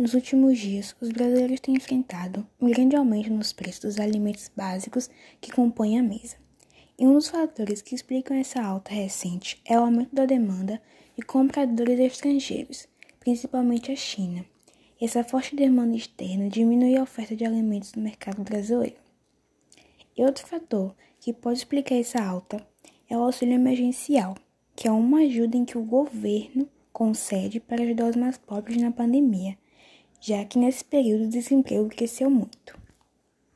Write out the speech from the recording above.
Nos últimos dias, os brasileiros têm enfrentado um grande aumento nos preços dos alimentos básicos que compõem a mesa. E um dos fatores que explicam essa alta recente é o aumento da demanda de compradores estrangeiros, principalmente a China. Essa forte demanda externa diminui a oferta de alimentos no mercado brasileiro. E outro fator que pode explicar essa alta é o auxílio emergencial, que é uma ajuda em que o governo concede para ajudar os mais pobres na pandemia já que nesse período o desemprego cresceu muito.